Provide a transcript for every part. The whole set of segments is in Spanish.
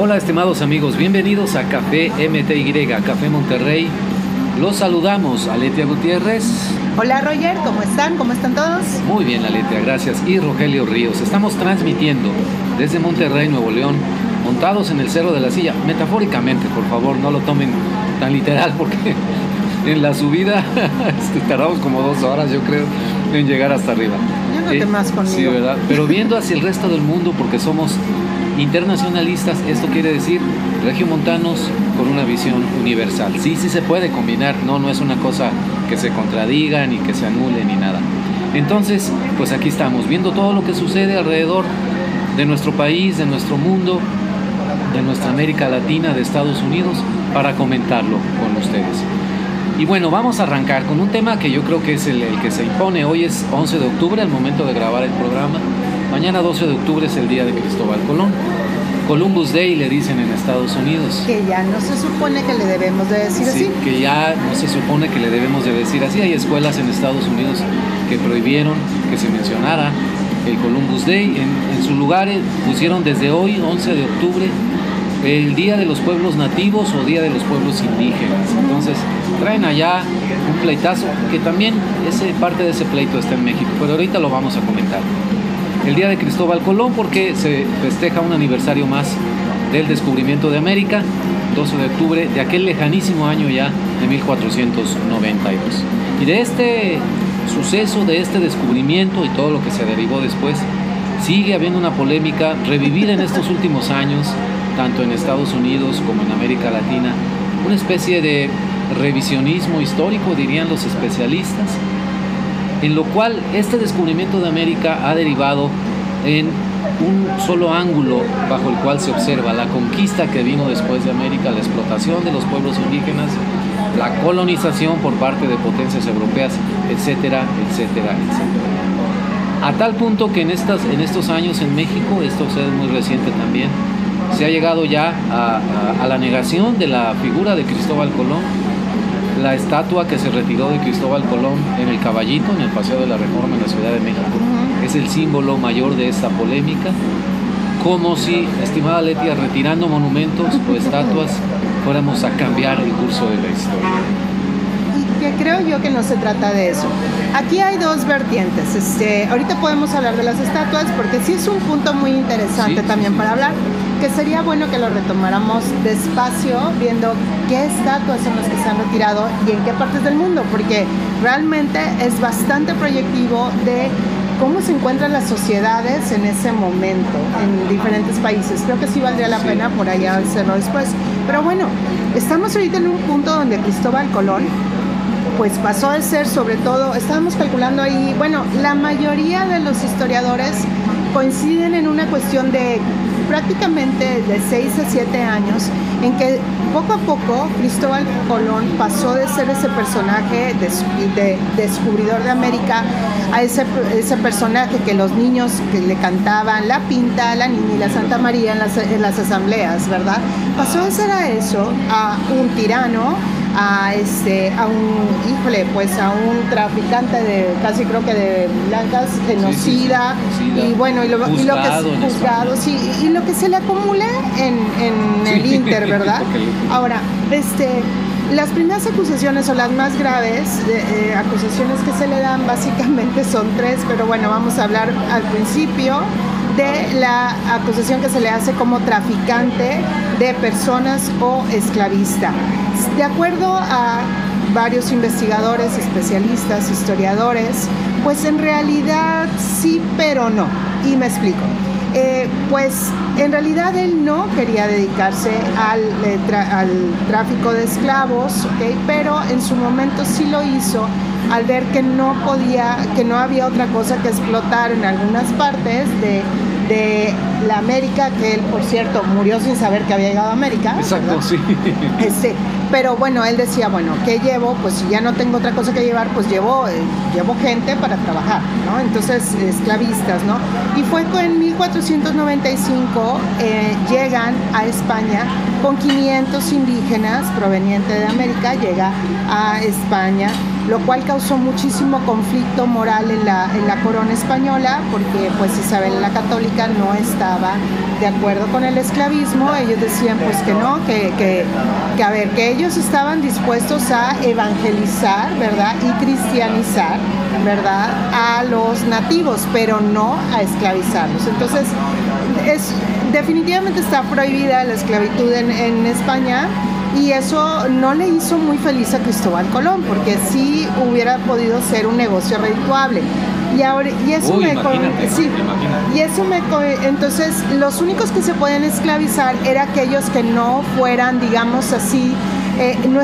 Hola estimados amigos, bienvenidos a Café MTY, Café Monterrey. Los saludamos, Aletia Gutiérrez. Hola Roger, ¿cómo están? ¿Cómo están todos? Muy bien Aletia, gracias. Y Rogelio Ríos. Estamos transmitiendo desde Monterrey, Nuevo León, montados en el Cerro de la Silla. Metafóricamente, por favor, no lo tomen tan literal porque en la subida este, tardamos como dos horas, yo creo, en llegar hasta arriba. Yo no te más conmigo. Sí, ¿verdad? Pero viendo hacia el resto del mundo porque somos internacionalistas, esto quiere decir regiomontanos con una visión universal. Sí, sí se puede combinar, no, no es una cosa que se contradiga ni que se anule ni nada. Entonces, pues aquí estamos, viendo todo lo que sucede alrededor de nuestro país, de nuestro mundo, de nuestra América Latina, de Estados Unidos, para comentarlo con ustedes. Y bueno, vamos a arrancar con un tema que yo creo que es el, el que se impone. Hoy es 11 de octubre, el momento de grabar el programa. Mañana 12 de octubre es el día de Cristóbal Colón. Columbus Day le dicen en Estados Unidos. Que ya no se supone que le debemos de decir Sí, así. que ya no se supone que le debemos de decir así. Hay escuelas en Estados Unidos que prohibieron que se mencionara el Columbus Day. En, en su lugar eh, pusieron desde hoy, 11 de octubre, el Día de los Pueblos Nativos o Día de los Pueblos Indígenas. Entonces traen allá un pleitazo que también ese, parte de ese pleito está en México, pero ahorita lo vamos a comentar. El Día de Cristóbal Colón porque se festeja un aniversario más del descubrimiento de América, 12 de octubre de aquel lejanísimo año ya de 1492. Y de este suceso, de este descubrimiento y todo lo que se derivó después, sigue habiendo una polémica revivida en estos últimos años, tanto en Estados Unidos como en América Latina, una especie de revisionismo histórico, dirían los especialistas, en lo cual este descubrimiento de América ha derivado en un solo ángulo bajo el cual se observa la conquista que vino después de América, la explotación de los pueblos indígenas, la colonización por parte de potencias europeas, etcétera, etcétera, etcétera. A tal punto que en, estas, en estos años en México, esto es muy reciente también, se ha llegado ya a, a, a la negación de la figura de Cristóbal Colón, la estatua que se retiró de Cristóbal Colón en el Caballito, en el Paseo de la Reforma en la Ciudad de México, uh -huh. es el símbolo mayor de esta polémica. Como si, estimada Letia, retirando monumentos o estatuas, fuéramos a cambiar el curso de la historia. Y que creo yo que no se trata de eso. Aquí hay dos vertientes. Este, ahorita podemos hablar de las estatuas porque sí es un punto muy interesante sí, también sí, para hablar que sería bueno que lo retomáramos despacio, viendo qué estatuas son las que se han retirado y en qué partes del mundo, porque realmente es bastante proyectivo de cómo se encuentran las sociedades en ese momento en diferentes países. Creo que sí valdría la sí. pena por allá hacerlo después. Pero bueno, estamos ahorita en un punto donde Cristóbal Colón pues pasó de ser sobre todo, estábamos calculando ahí, bueno, la mayoría de los historiadores coinciden en una cuestión de prácticamente de 6 a 7 años, en que poco a poco Cristóbal Colón pasó de ser ese personaje de, de descubridor de América a ese, ese, personaje que los niños que le cantaban la pinta, la niña y la Santa María en las, en las asambleas, ¿verdad? Pasó de ser a eso, a un tirano, a este a un híjole pues a un traficante de casi creo que de blancas genocida sí, sí, sí. y bueno y lo, juzgado, y lo que es juzgado sí y, y, lo que se le acumula en, en el Inter verdad ahora este las primeras acusaciones o las más graves de, eh, acusaciones que se le dan básicamente son tres pero bueno vamos a hablar al principio de la acusación que se le hace como traficante de personas o esclavista. De acuerdo a varios investigadores, especialistas, historiadores, pues en realidad sí, pero no. Y me explico. Eh, pues en realidad él no quería dedicarse al, eh, al tráfico de esclavos, ¿okay? pero en su momento sí lo hizo al ver que no podía, que no había otra cosa que explotar en algunas partes de, de la América, que él, por cierto, murió sin saber que había llegado a América. Exacto, ¿verdad? sí. Este, pero bueno, él decía, bueno, ¿qué llevo? Pues si ya no tengo otra cosa que llevar, pues llevo, eh, llevo gente para trabajar, ¿no? Entonces, esclavistas, ¿no? Y fue en 1495 eh, llegan a España con 500 indígenas provenientes de América, llega a España lo cual causó muchísimo conflicto moral en la, en la corona española, porque pues Isabel la Católica no estaba de acuerdo con el esclavismo, ellos decían pues que no, que, que, que a ver, que ellos estaban dispuestos a evangelizar, ¿verdad? Y cristianizar, ¿verdad? A los nativos, pero no a esclavizarlos. Entonces, es, definitivamente está prohibida la esclavitud en, en España y eso no le hizo muy feliz a Cristóbal Colón, porque sí hubiera podido ser un negocio redituable. Y, ahora, y eso Uy, me imagínate, sí, imagínate. y eso me entonces los únicos que se pueden esclavizar eran aquellos que no fueran digamos así eh, no,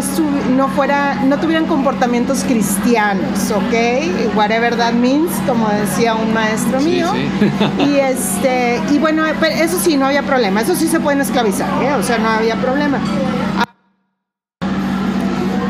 no fuera no tuvieran comportamientos cristianos ok whatever that means como decía un maestro Sí, mío sí. y este y bueno eso sí no había problema eso sí se pueden esclavizar ¿eh? o sea no había problema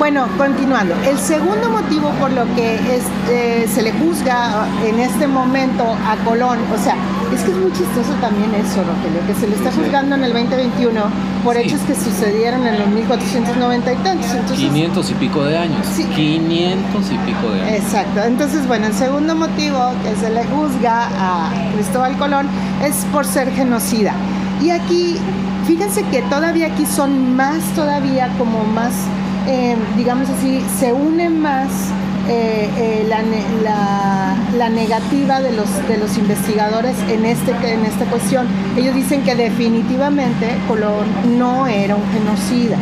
bueno, continuando. El segundo motivo por lo que este, se le juzga en este momento a Colón, o sea, es que es muy chistoso también eso, Rogelio, que se le está juzgando en el 2021 por Sí. hechos que sucedieron en los 1490 y tantos. Entonces, 500 y pico de años. Sí. 500 y pico de años. Exacto. Entonces, bueno, el segundo motivo que se le juzga a Cristóbal Colón es por ser genocida. Y aquí, fíjense que todavía aquí son más, todavía como más, eh, digamos así, se une más eh, eh, la, la- la negativa de los, de los investigadores en, este, en esta cuestión. Ellos dicen que definitivamente Colón no era un genocida.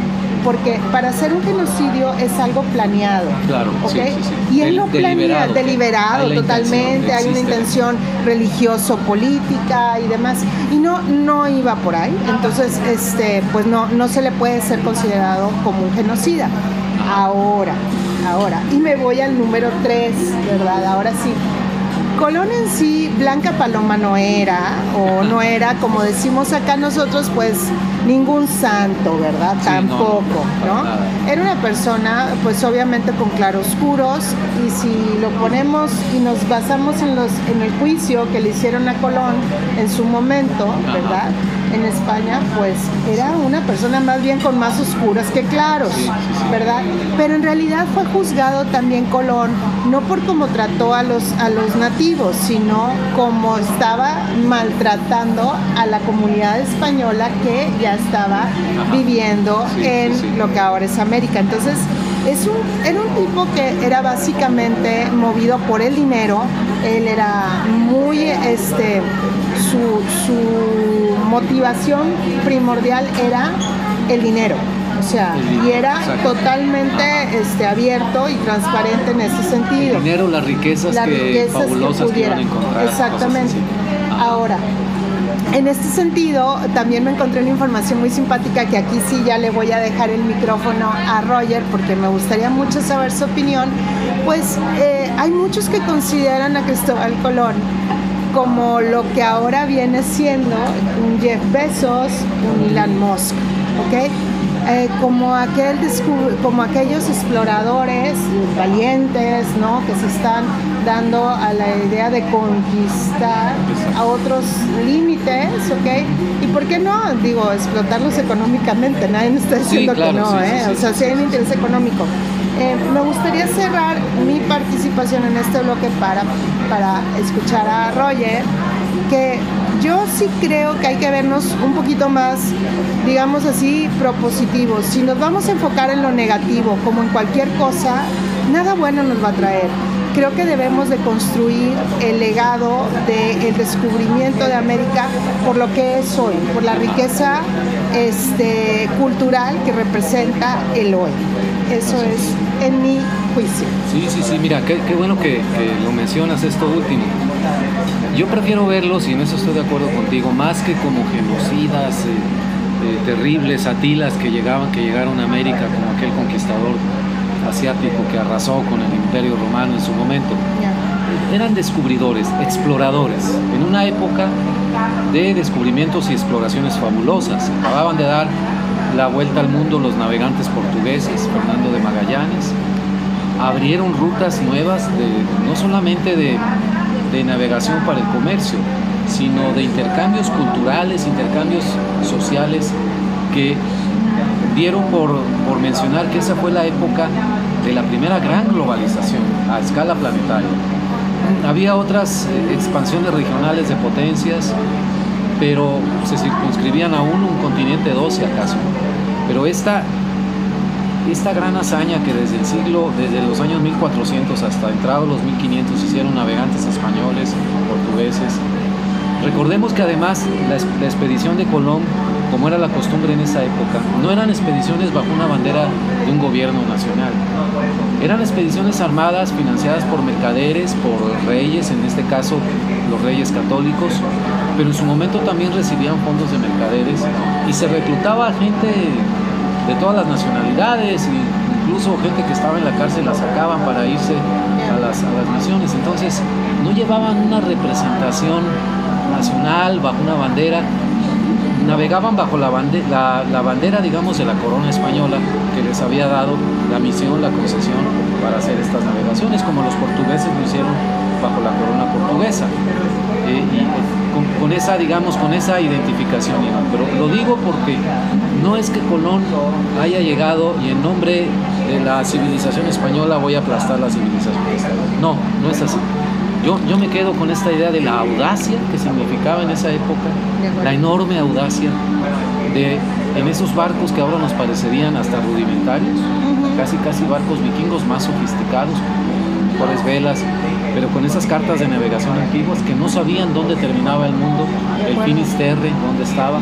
Porque para hacer un genocidio es algo planeado. Claro, ¿ok? sí, sí, sí. Y él no planea, deliberado. deliberado, Hay la totalmente, hay una intención religioso-política y demás. Y no, no iba por ahí. Entonces, este, pues no, no se le puede ser considerado como un genocida. Ahora, ahora. Y me voy al número 3, ¿verdad? Ahora sí. Colón en sí, Blanca Paloma no era, o no era, como decimos acá nosotros, pues ningún santo, ¿verdad? Sí, Tampoco, ¿no? Era una persona, pues obviamente con claroscuros, y si lo ponemos y nos basamos en, los, en el juicio que le hicieron a Colón en su momento, Ajá. En España, pues era una persona más bien con más oscuras que claros. ¿verdad? Pero en realidad fue juzgado también Colón, no por cómo trató a los, a los nativos, sino como estaba maltratando a la comunidad española que ya estaba viviendo en lo que ahora es América. Entonces, es un, era un tipo que era básicamente movido por el dinero. Él era muy, este, su, su motivación primordial era el dinero. O sea, y era totalmente este, abierto y transparente en ese sentido El dinero, las riquezas, las que, riquezas fabulosas que que, iban a encontrar. Exactamente. Ahora, en este sentido, también me encontré una información muy simpática que aquí sí ya le voy a dejar el micrófono a Roger porque me gustaría mucho saber su opinión. Pues eh, hay muchos que consideran a Cristóbal Colón como lo que ahora viene siendo un Jeff Bezos, un Elon Musk, ¿ok? Eh, como, como aquellos exploradores valientes, ¿no? Que se están dando a la idea de conquistar a otros límites, ¿ok? Y por qué no, digo, explotarlos económicamente, nadie me está diciendo claro, que no, sí, ¿eh? sí, o sea, si hay un interés económico. Eh, me gustaría cerrar mi participación en este bloque para, para escuchar a Roger, que yo sí creo que hay que vernos un poquito más, digamos así, propositivos. Si nos vamos a enfocar en lo negativo, como en cualquier cosa, nada bueno nos va a traer. Creo que debemos de construir el legado del descubrimiento de América por lo que es hoy, por la riqueza este, cultural que representa el hoy. Eso es en mi juicio. Sí, sí, sí, mira, qué, bueno que, que lo mencionas esto último. Yo prefiero verlos, y en eso estoy de acuerdo contigo, más que como genocidas eh, eh, terribles, atilas que llegaban, que llegaron a América como aquel conquistador asiático que arrasó con el imperio romano en su momento. Eran descubridores, exploradores, en una época de descubrimientos y exploraciones fabulosas. Acababan de dar la vuelta al mundo los navegantes portugueses, Fernando de Magallanes, abrieron rutas nuevas de, no solamente de, de navegación para el comercio, sino de intercambios culturales, intercambios sociales que dieron por, por mencionar que esa fue la época de la primera gran globalización a escala planetaria. Había otras eh, expansiones regionales de potencias, pero se circunscribían aún un continente 12 acaso. Pero esta, esta gran hazaña que desde el siglo, desde los años 1400 hasta entrados los 1500 hicieron navegantes españoles, portugueses, recordemos que además la, expedición de Colón como era la costumbre en esa época, no eran expediciones bajo una bandera de un gobierno nacional. Eran expediciones armadas financiadas por mercaderes, por reyes, en este caso los reyes católicos, pero en su momento también recibían fondos de mercaderes y se reclutaba gente de todas las nacionalidades, incluso gente que estaba en la cárcel la sacaban para irse a las, a las misiones. Entonces no llevaban una representación nacional bajo una bandera, navegaban bajo la, la, bandera, digamos, de la corona española que les había dado la misión, la concesión para hacer estas navegaciones, como los portugueses lo hicieron bajo la corona portuguesa. Eh, y con, esa, digamos, con esa identificación. Pero lo digo porque no es que Colón haya llegado y en nombre de la civilización española voy a aplastar la civilización No, no es así. Yo, yo me quedo con esta idea de la audacia que significaba en esa época, la enorme audacia de en esos barcos que ahora nos parecerían hasta rudimentarios, casi casi barcos vikingos más sofisticados, mejores velas, pero con esas cartas de navegación antiguas que no sabían dónde terminaba el mundo, el Finisterre, dónde estaba,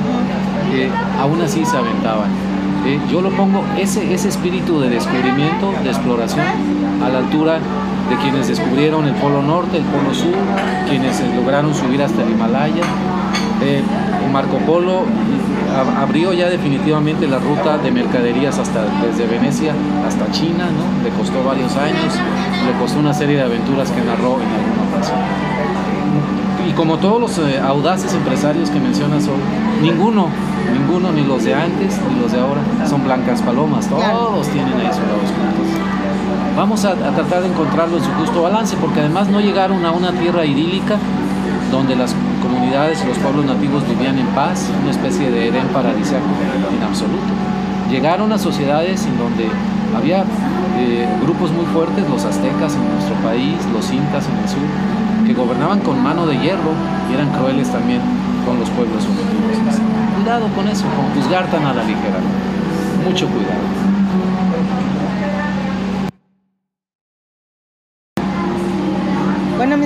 eh, aún así se aventaban. Eh, yo lo pongo, ese, ese espíritu de descubrimiento, de exploración, a la altura de quienes descubrieron el Polo Norte, el Polo Sur, quienes lograron subir hasta el Himalaya. Eh, Marco Polo abrió ya definitivamente la ruta de mercaderías hasta desde Venecia hasta China, ¿no? Le costó varios años, le costó una serie de aventuras que narró en alguna ocasión. Y como todos los eh, audaces empresarios que mencionas hoy, ninguno, ninguno, ni los de antes ni los de ahora, son blancas palomas, todos tienen ahí su lado Vamos a, tratar de encontrarlo en su justo balance, porque además no llegaron a una tierra idílica donde las comunidades y los pueblos nativos vivían en paz, una especie de Edén paradisíaco en absoluto. Llegaron a sociedades en donde había eh, grupos muy fuertes, los aztecas en nuestro país, los incas en el sur, que gobernaban con mano de hierro y eran crueles también con los pueblos nativos. Cuidado con eso, con juzgar tan a la ligera. Mucho cuidado.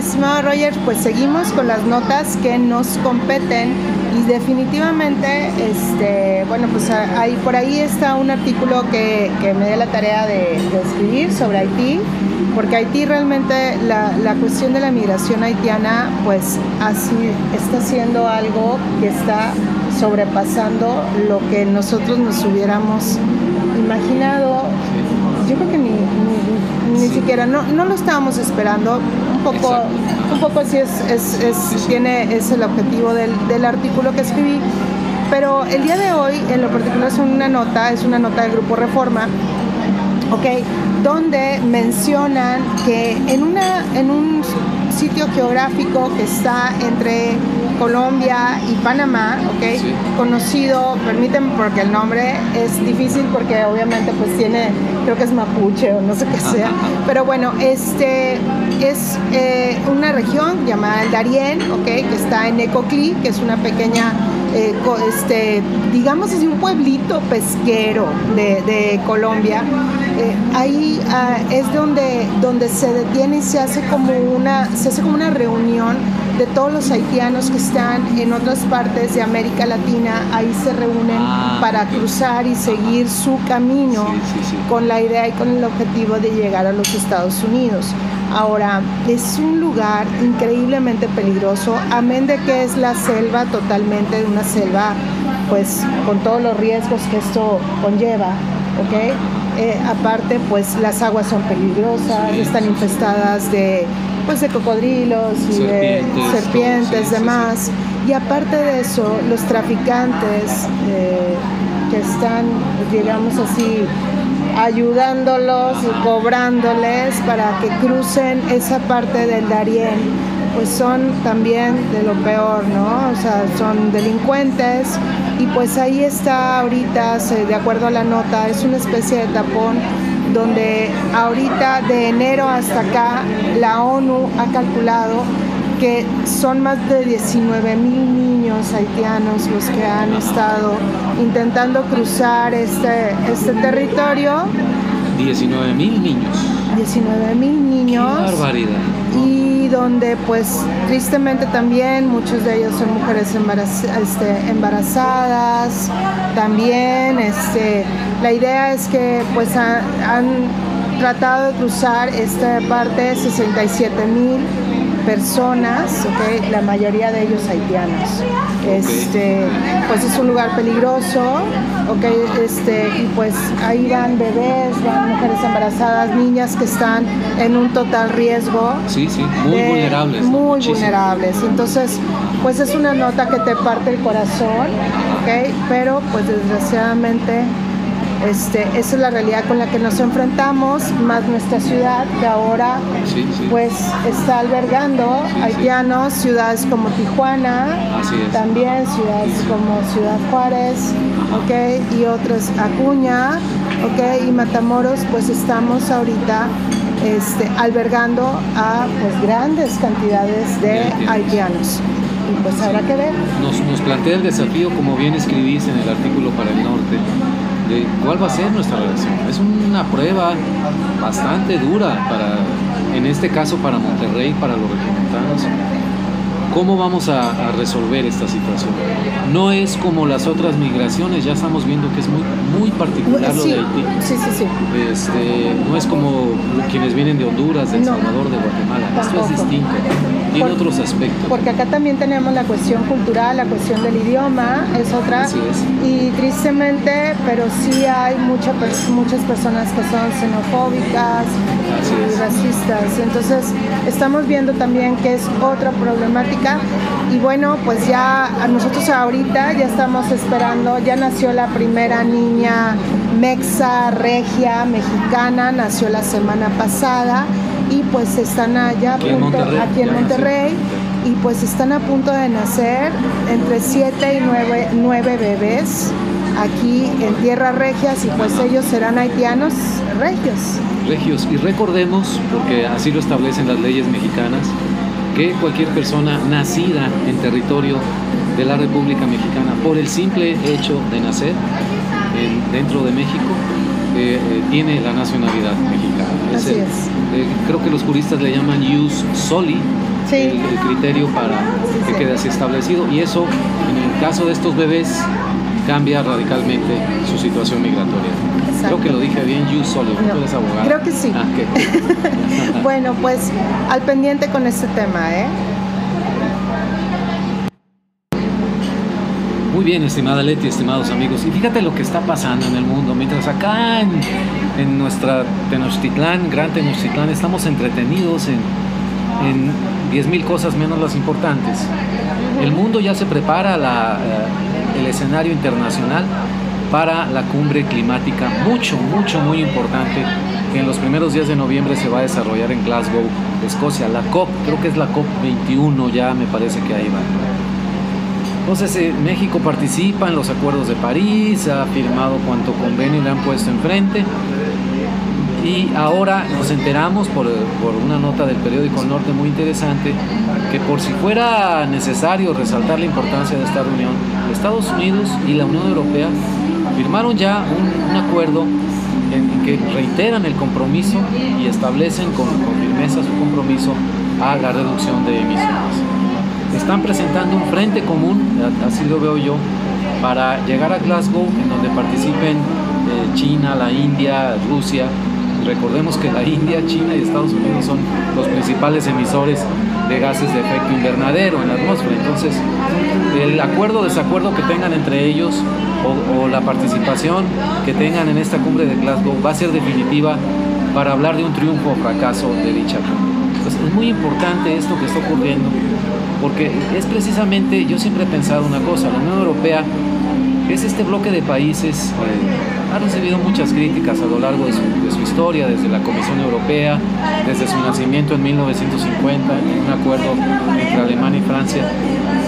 Estimado Roger, pues seguimos con las notas que nos competen y definitivamente, este, bueno, pues ahí, por ahí está un artículo que, me dio la tarea de, escribir sobre Haití, porque Haití realmente, la, la, cuestión de la migración haitiana, pues así está siendo algo que está sobrepasando lo que nosotros nos hubiéramos imaginado. Yo creo que ni, siquiera, no, no lo estábamos esperando poco, un poco así es, es, tiene, es el objetivo del, del, artículo que escribí. Pero el día de hoy, en lo particular, es una nota, es una nota del Grupo Reforma, ¿ok? Donde mencionan que en, una, en un sitio geográfico que está entre Colombia y Panamá, ¿ok? Conocido, permítanme porque el nombre es difícil porque obviamente pues tiene, creo que es mapuche o no sé qué sea, pero bueno, este es eh, una región llamada el Darién, ¿ok? Que está en Ecoclí, que es una pequeña eh, este, digamos así, un pueblito pesquero de, Colombia. Eh, ahí ah, es donde, donde se detiene y se hace como una, se hace como una reunión de todos los haitianos que están en otras partes de América Latina, ahí se reúnen ah, para cruzar y seguir su camino con la idea y con el objetivo de llegar a los Estados Unidos. Ahora, es un lugar increíblemente peligroso, amén de que es la selva totalmente, una selva pues con todos los riesgos que esto conlleva, ¿ok? Eh, aparte, pues las aguas son peligrosas, están infestadas de pues de cocodrilos y de serpientes, demás. Y aparte de eso, los traficantes eh, que están, digamos así, ayudándolos y cobrándoles para que crucen esa parte del Darién, pues son también de lo peor, ¿no? O sea, son delincuentes y pues ahí está ahorita, de acuerdo a la nota, es una especie de tapón donde ahorita de enero hasta acá la ONU ha calculado que son más de 19 mil niños haitianos los que han estado intentando cruzar este, este territorio. 19 mil niños. 19 mil niños. Qué barbaridad. Y donde pues tristemente también muchos de ellos son mujeres este, embarazadas. También este, la idea es que pues han tratado de cruzar esta parte 67 mil personas, okay, la mayoría de ellos haitianos. Este, pues es un lugar peligroso, okay, este, y pues ahí van bebés, van mujeres embarazadas, niñas que están en un total riesgo. Sí, sí, muy vulnerables. Muy vulnerables. Entonces, pues es una nota que te parte el corazón, okay, pero pues desgraciadamente este, esa es la realidad con la que nos enfrentamos, más nuestra ciudad que ahora pues está albergando haitianos, ciudades como Tijuana, también ciudades como Ciudad Juárez, okay, y otras Acuña, okay, y Matamoros, pues estamos ahorita este, albergando a pues grandes cantidades de haitianos. Pues. Nos, nos plantea el desafío, como bien escribís en el artículo para el norte, de cuál va a ser nuestra relación. Es una prueba bastante dura para, en este caso para Monterrey, para los regiomontanos, ¿Cómo vamos a, resolver esta situación? No es como las otras migraciones, ya estamos viendo que es muy, muy particular lo de Haití. Sí, sí, sí. Este, no es como quienes vienen de Honduras, de El Salvador, de Guatemala. Esto es distinto, tiene otros aspectos. Porque acá también tenemos la cuestión cultural, la cuestión del idioma, es otra. Así es. Y tristemente, pero sí hay mucha, muchas personas que son xenofóbicas racistas. Entonces, estamos viendo también que es otra problemática. Y bueno, pues ya a nosotros ahorita ya estamos esperando, ya nació la primera niña mexa, regia, mexicana, nació la semana pasada. Y pues están allá aquí, en Monterrey, aquí en Monterrey. y pues están a punto de nacer entre 7 y 9, 9 bebés aquí en tierras regias. Y pues ellos serán haitianos regios. Regios y recordemos, porque así lo establecen las leyes mexicanas, que cualquier persona nacida en territorio de la República Mexicana por el simple hecho de nacer dentro de México eh, eh, tiene la nacionalidad mexicana. Así es. Eh, creo que los juristas le llaman ius soli, el, criterio para que quede así establecido y eso en el caso de estos bebés cambia radicalmente su situación migratoria. Creo que lo dije bien, you solo, tú eres abogado. Creo que sí. Ah, bueno, pues al pendiente con este tema, ¿eh? Muy bien, estimada Leti, estimados amigos. Y fíjate lo que está pasando en el mundo. Mientras acá en, en nuestra Tenochtitlán, Gran Tenochtitlán, estamos entretenidos en, en 10.000 cosas menos las importantes. El mundo ya se prepara la, eh, el escenario internacional para la cumbre climática, mucho, mucho, muy importante, que en los primeros días de noviembre se va a desarrollar en Glasgow, Escocia, la COP, creo que es la COP 21, ya me parece que ahí va. Entonces eh, México participa en los acuerdos de París, ha firmado cuanto convenio le han puesto enfrente y ahora nos enteramos por, por, una nota del periódico El Norte muy interesante que por si fuera necesario resaltar la importancia de esta reunión, Estados Unidos y la Unión Europea firmaron ya un, acuerdo en, que reiteran el compromiso y establecen con, firmeza su compromiso a la reducción de emisiones. Están presentando un frente común, así lo veo yo, para llegar a Glasgow, en donde participen eh, China, la India, Rusia. Recordemos que la India, China y Estados Unidos son los principales emisores de gases de efecto invernadero en la atmósfera. Entonces, el acuerdo o desacuerdo que tengan entre ellos o, la participación que tengan en esta cumbre de Glasgow va a ser definitiva para hablar de un triunfo o fracaso de dicha cumbre. Entonces, es muy importante esto que está ocurriendo porque es precisamente, yo siempre he pensado una cosa, la Unión Europea es este bloque de países, eh, ha recibido muchas críticas a lo largo de su, historia, desde la Comisión Europea, desde su nacimiento en 1950, en un acuerdo entre Alemania y Francia,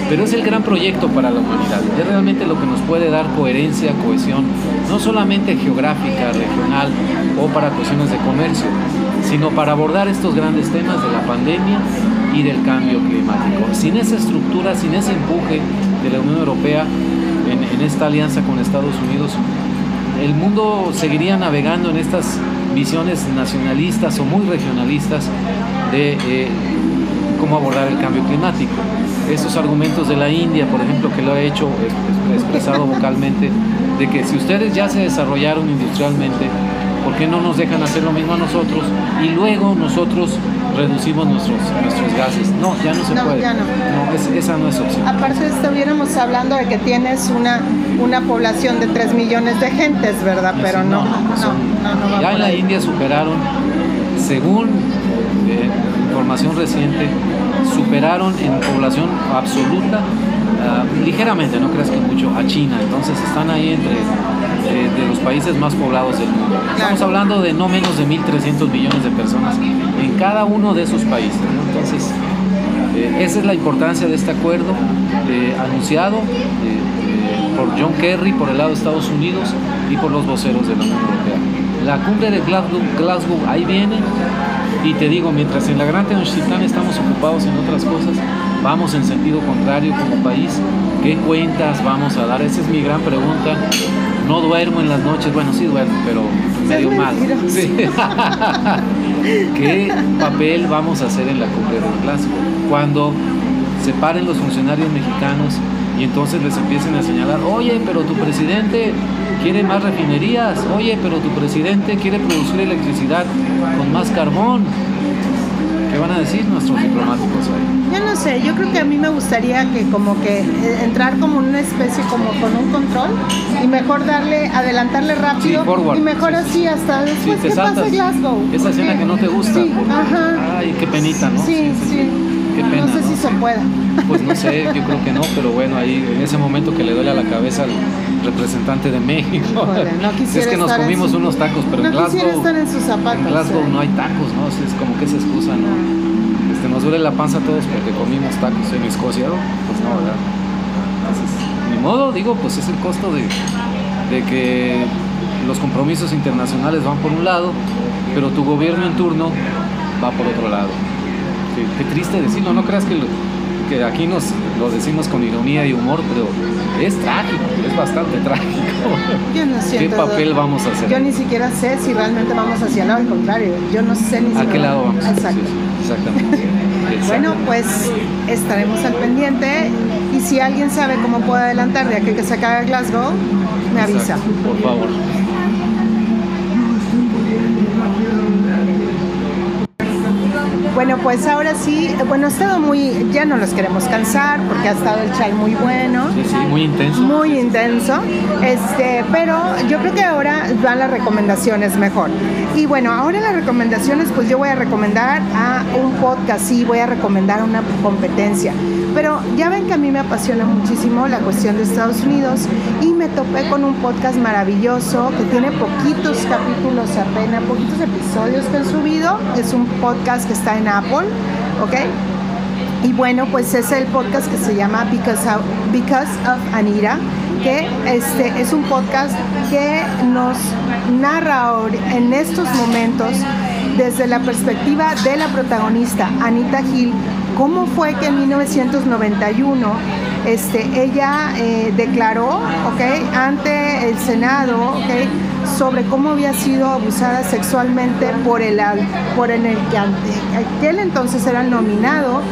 pero es el gran proyecto para la humanidad, es realmente lo que nos puede dar coherencia, cohesión, no solamente geográfica, regional o para cuestiones de comercio, sino para abordar estos grandes temas de la pandemia y del cambio climático. Sin esa estructura, sin ese empuje de la Unión Europea en, esta alianza con Estados Unidos, el mundo seguiría navegando en estas visiones nacionalistas o muy regionalistas de eh, cómo abordar el cambio climático. Esos argumentos de la India, por ejemplo, que lo ha hecho expresado vocalmente, de que si ustedes ya se desarrollaron industrialmente, ¿por qué no nos dejan hacer lo mismo a nosotros? Y luego nosotros reducimos nuestros, nuestros gases. No, ya no se puede. Ya no. no esa no es opción. Aparte estuviéramos hablando de que tienes una, una población de 3 millones de gentes, ¿verdad? Pero no, no, Ya en la India superaron, según eh, información reciente, superaron en población absoluta Ah, ligeramente, no creas que mucho, a China. Entonces están ahí entre eh, de los países más poblados del mundo. Estamos hablando de no menos de 1.300 millones de personas en cada uno de esos países. Entonces, eh, esa es la importancia de este acuerdo eh, anunciado por John Kerry por el lado de Estados Unidos y por los voceros de la Unión Europea. La cumbre de Glasgow, Glasgow ahí viene y te digo, mientras en la Gran Tenochtitlan estamos ocupados en otras cosas, vamos en sentido contrario como país. ¿Qué cuentas vamos a dar? Esa es mi gran pregunta. No duermo en las noches, bueno, sí duermo, pero medio mal. ¿Qué papel vamos a hacer en la cumbre del Glasgow? Cuando se paren los funcionarios mexicanos y entonces les empiecen a señalar, oye, pero tu presidente quiere más refinerías, oye, pero tu presidente quiere producir electricidad con más carbón. ¿Qué van a decir nuestros diplomáticos ahí? Yo no sé, yo creo que a mí me gustaría que como que eh, entrar como una especie como con un control y mejor darle, adelantarle rápido y mejor así hasta después que pase Glasgow. Esa escena que no te gusta. Sí, ajá. Ay, qué penita, ¿no? sí. sí. No sé si se pueda. Pues no sé, yo creo que no, pero bueno, ahí en ese momento que le duele a la cabeza al representante de México. es que nos comimos unos tacos, pero en Glasgow, estar en, sus zapatos, en Glasgow no hay tacos, ¿no? Es como que esa excusa, ¿no? Nos duele la panza a todos porque comimos tacos en Escocia, Pues no, ¿verdad? Entonces, ni modo, digo, pues es el costo de, de que los compromisos internacionales van por un lado, pero tu gobierno en turno va por otro lado qué, triste decirlo, no creas que, que aquí nos lo decimos con ironía y humor, pero es trágico, es bastante trágico. Yo no ¿Qué papel vamos a hacer? Yo ni siquiera sé si realmente vamos hacia el lado, al contrario, yo no sé ni siquiera. ¿A qué lado vamos? Exacto. exactamente. Bueno, pues estaremos al pendiente y si alguien sabe cómo puede adelantar de aquí que se acabe Glasgow, me avisa. Por favor. Bueno, pues ahora sí, bueno, ha estado muy, ya no los queremos cansar porque ha estado el chal muy bueno. Sí, sí, muy intenso. Muy intenso. Este, pero yo creo que ahora van las recomendaciones mejor. Y bueno, ahora las recomendaciones, pues yo voy a recomendar a un podcast, sí, voy a recomendar una competencia. Pero ya ven que a mí me apasiona muchísimo la cuestión de Estados Unidos y me topé con un podcast maravilloso que tiene poquitos capítulos apenas, poquitos episodios que han subido. Es un podcast que está en Apple, ¿ok? Y bueno, pues es el podcast que se llama Because of, Because Anira, que este, es un podcast que nos narra en estos momentos desde la perspectiva de la protagonista, Anita Hill, cómo fue que en 1991 este, ella eh, declaró okay, ante el Senado okay, sobre cómo había sido abusada sexualmente por el, por el que aquel entonces era nominado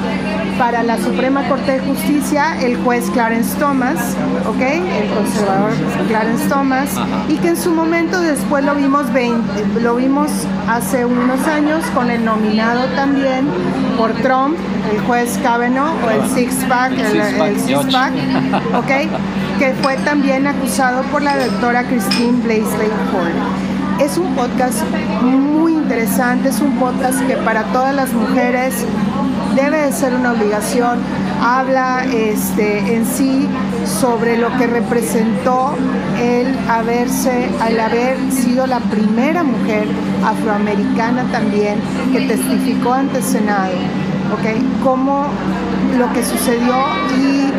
para la Suprema Corte de Justicia el juez Clarence Thomas, ¿ok? El conservador Clarence Thomas, y que en su momento después lo vimos, lo vimos hace unos años con el nominado también por Trump, el juez Kavanaugh, o el Six Pack, el, Six Pack, ¿ok? Que fue también acusado por la doctora Christine Blasey Ford. Es un podcast muy interesante, es un podcast que para todas las mujeres debe de ser una obligación. Habla este, en sí sobre lo que representó el haberse, al haber sido la primera mujer afroamericana también que testificó ante el Senado, ¿ok? Cómo lo que sucedió y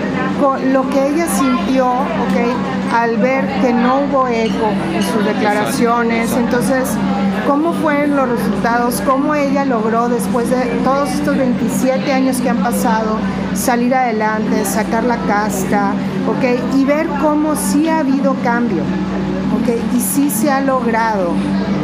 lo que ella sintió, ¿ok? Al ver que no hubo eco en sus declaraciones, entonces cómo fueron los resultados, cómo ella logró después de todos estos 27 años que han pasado salir adelante, sacar la casta, ¿ok? Y ver cómo sí ha habido cambio, ¿ok? Y sí se ha logrado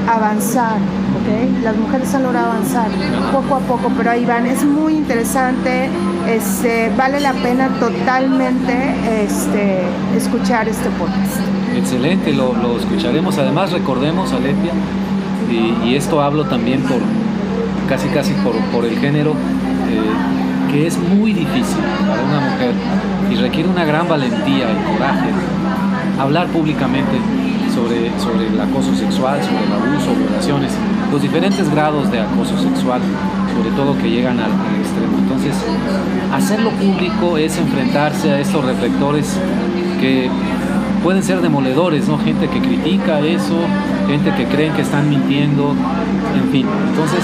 avanzar, ¿ok? Las mujeres han logrado avanzar poco a poco, pero ahí van. Es muy interesante, este, vale la pena totalmente este, escuchar este podcast. Excelente, lo, lo escucharemos. Además, recordemos, Aletia, y, esto hablo también por casi casi por, el género, eh, que es muy difícil para una mujer y requiere una gran valentía y coraje hablar públicamente sobre, sobre el acoso sexual, sobre el abuso, violaciones, los diferentes grados de acoso sexual, sobre todo que llegan al, al extremo. Entonces, hacerlo público es enfrentarse a estos reflectores que pueden ser demoledores, ¿no? Gente que critica eso, gente que creen que están mintiendo, en fin. Entonces,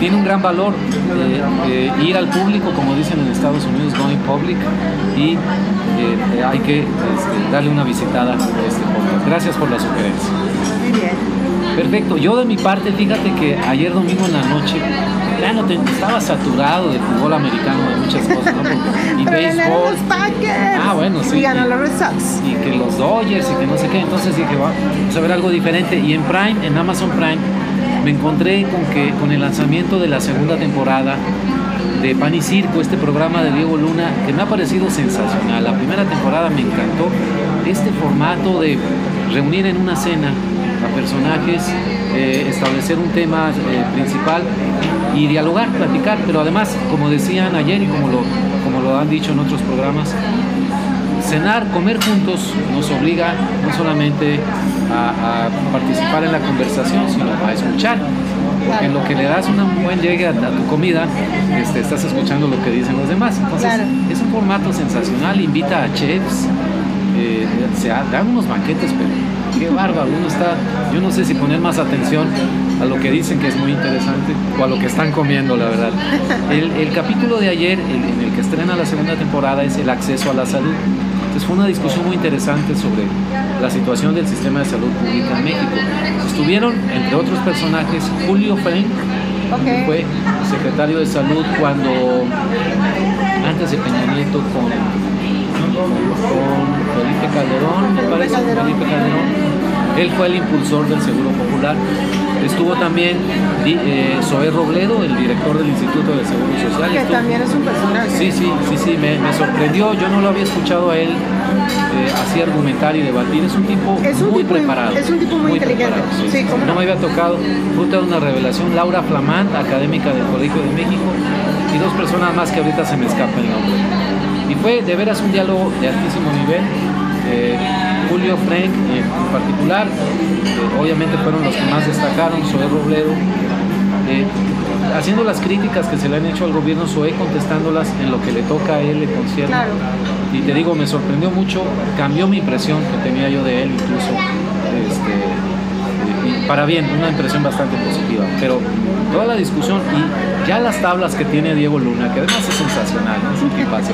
tiene un gran valor eh, eh, ir al público, como dicen en Estados Unidos, going public, y eh, hay que este, darle una visitada a este podcast. Gracias por la sugerencia. Muy bien. Perfecto. Yo de mi parte, fíjate que ayer domingo en la noche estaba saturado de fútbol americano, de muchas cosas, ¿no? Y béisbol. Ah, bueno, sí. Y ganó los Red Sox. Y que los Dodgers y que no sé qué. Entonces dije, vamos a ver algo diferente. Y en Prime, en Amazon Prime, me encontré con que con el lanzamiento de la segunda temporada de Pan y Circo, este programa de Diego Luna, que me ha parecido sensacional. La primera temporada me encantó. Este formato de reunir en una cena a personajes, eh, establecer un tema eh, principal y dialogar, platicar, pero además, como decían ayer y como lo, como lo han dicho en otros programas, cenar, comer juntos nos obliga no solamente a, participar en la conversación, sino a escuchar. Porque en lo que le das un buen llegue a, tu comida, este, estás escuchando lo que dicen los demás. Entonces, es un formato sensacional, invita a chefs, eh, se dan unos banquetes, pero qué bárbaro, uno está, yo no sé si poner más atención a lo que dicen que es muy interesante o a lo que están comiendo, la verdad. El, capítulo de ayer, en el que estrena la segunda temporada, es el acceso a la salud. Entonces fue una discusión muy interesante sobre la situación del sistema de salud pública en México. Estuvieron, entre otros personajes, Julio Frank, que fue secretario de salud cuando, antes de Peña Nieto, con con Felipe Calderón, me parece, Felipe Calderón. Él fue el impulsor del Seguro Popular. Estuvo también eh, Zoé Robledo, el director del Instituto de Seguro Social. Que también es un personaje. Sí, sí, sí, sí, me, sorprendió. Yo no lo había escuchado a él eh, así argumentar y debatir. Es un tipo muy preparado. Es un tipo muy, inteligente. sí, no me había tocado. Fue toda una revelación. Laura Flamant, académica del Colegio de México, y dos personas más que ahorita se me escapa el nombre. Y fue de veras un diálogo de altísimo nivel. Eh, Julio Frank en particular, eh, obviamente fueron los que más destacaron, Zoé Robledo, eh, haciendo las críticas que se le han hecho al gobierno, Zoé contestándolas en lo que le toca a él le concierne. Y te digo, me sorprendió mucho, cambió mi impresión que tenía yo de él incluso. Este, para bien, una impresión bastante positiva. Pero toda la discusión y ya las tablas que tiene Diego Luna, que además es sensacional, es un tipazo,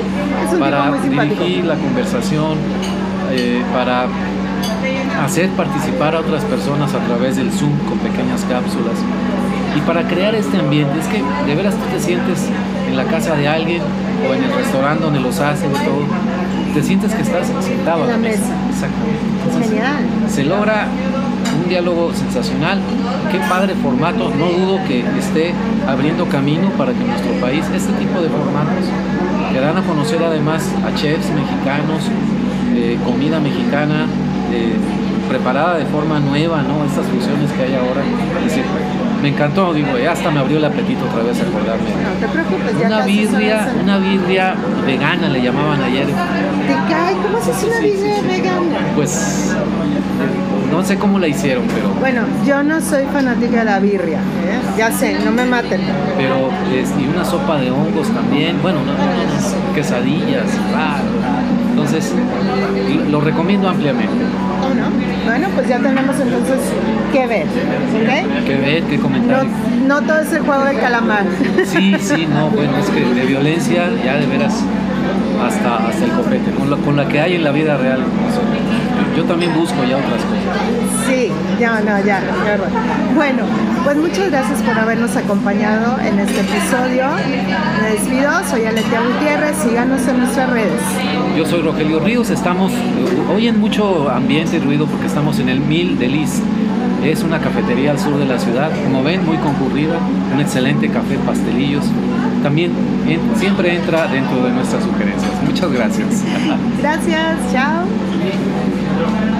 para dirigir la conversación, eh, para hacer participar a otras personas a través del Zoom con pequeñas cápsulas y para crear este ambiente. Es que de veras tú te sientes en la casa de alguien o en el restaurante donde los hacen y todo, te sientes que estás sentado en la mesa. Exactamente. Genial. Se logra un diálogo sensacional. Qué padre formato. No dudo que esté abriendo camino para que nuestro país, este tipo de formatos, que dan a conocer además a chefs mexicanos, eh, comida mexicana, eh, preparada de forma nueva, ¿no? Estas fusiones que hay ahora. me encantó, digo, hasta me abrió el apetito otra vez acordarme. No te preocupes, ya Una birria, una birria vegana le llamaban ayer. ¿Te cae? ¿Cómo haces una birria vegana? Pues no sé cómo la hicieron, pero. Bueno, yo no soy fanática de la birria, ¿eh? ya sé, no me maten. Pero, y una sopa de hongos también, bueno, no, quesadillas, raro. Entonces, lo recomiendo ampliamente. ¿O no? Bueno, pues ya tenemos entonces que ver, ¿ok? Que ver, que comentar. No, no todo es el juego del calamar. Sí, sí, no, bueno, es que de violencia ya de veras hasta, hasta el copete, con, con la que hay en la vida real. Yo también busco ya otras cosas. Sí, ya, no, ya, Bueno, pues muchas gracias por habernos acompañado en este episodio. Me despido, soy Aletia Gutiérrez, síganos en nuestras redes. Yo soy Rogelio Ríos, estamos, hoy en mucho ambiente y ruido porque estamos en el Mil de Liz. Es una cafetería al sur de la ciudad, como ven, muy concurrida, un excelente café, pastelillos. También siempre entra dentro de nuestras sugerencias. Muchas gracias. Gracias, chao. Thank you.